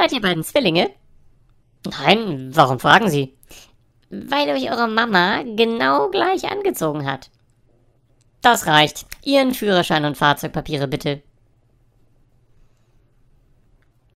Seid ihr beiden Zwillinge? Nein, warum fragen Sie? Weil euch eure Mama genau gleich angezogen hat. Das reicht. Ihren Führerschein und Fahrzeugpapiere bitte.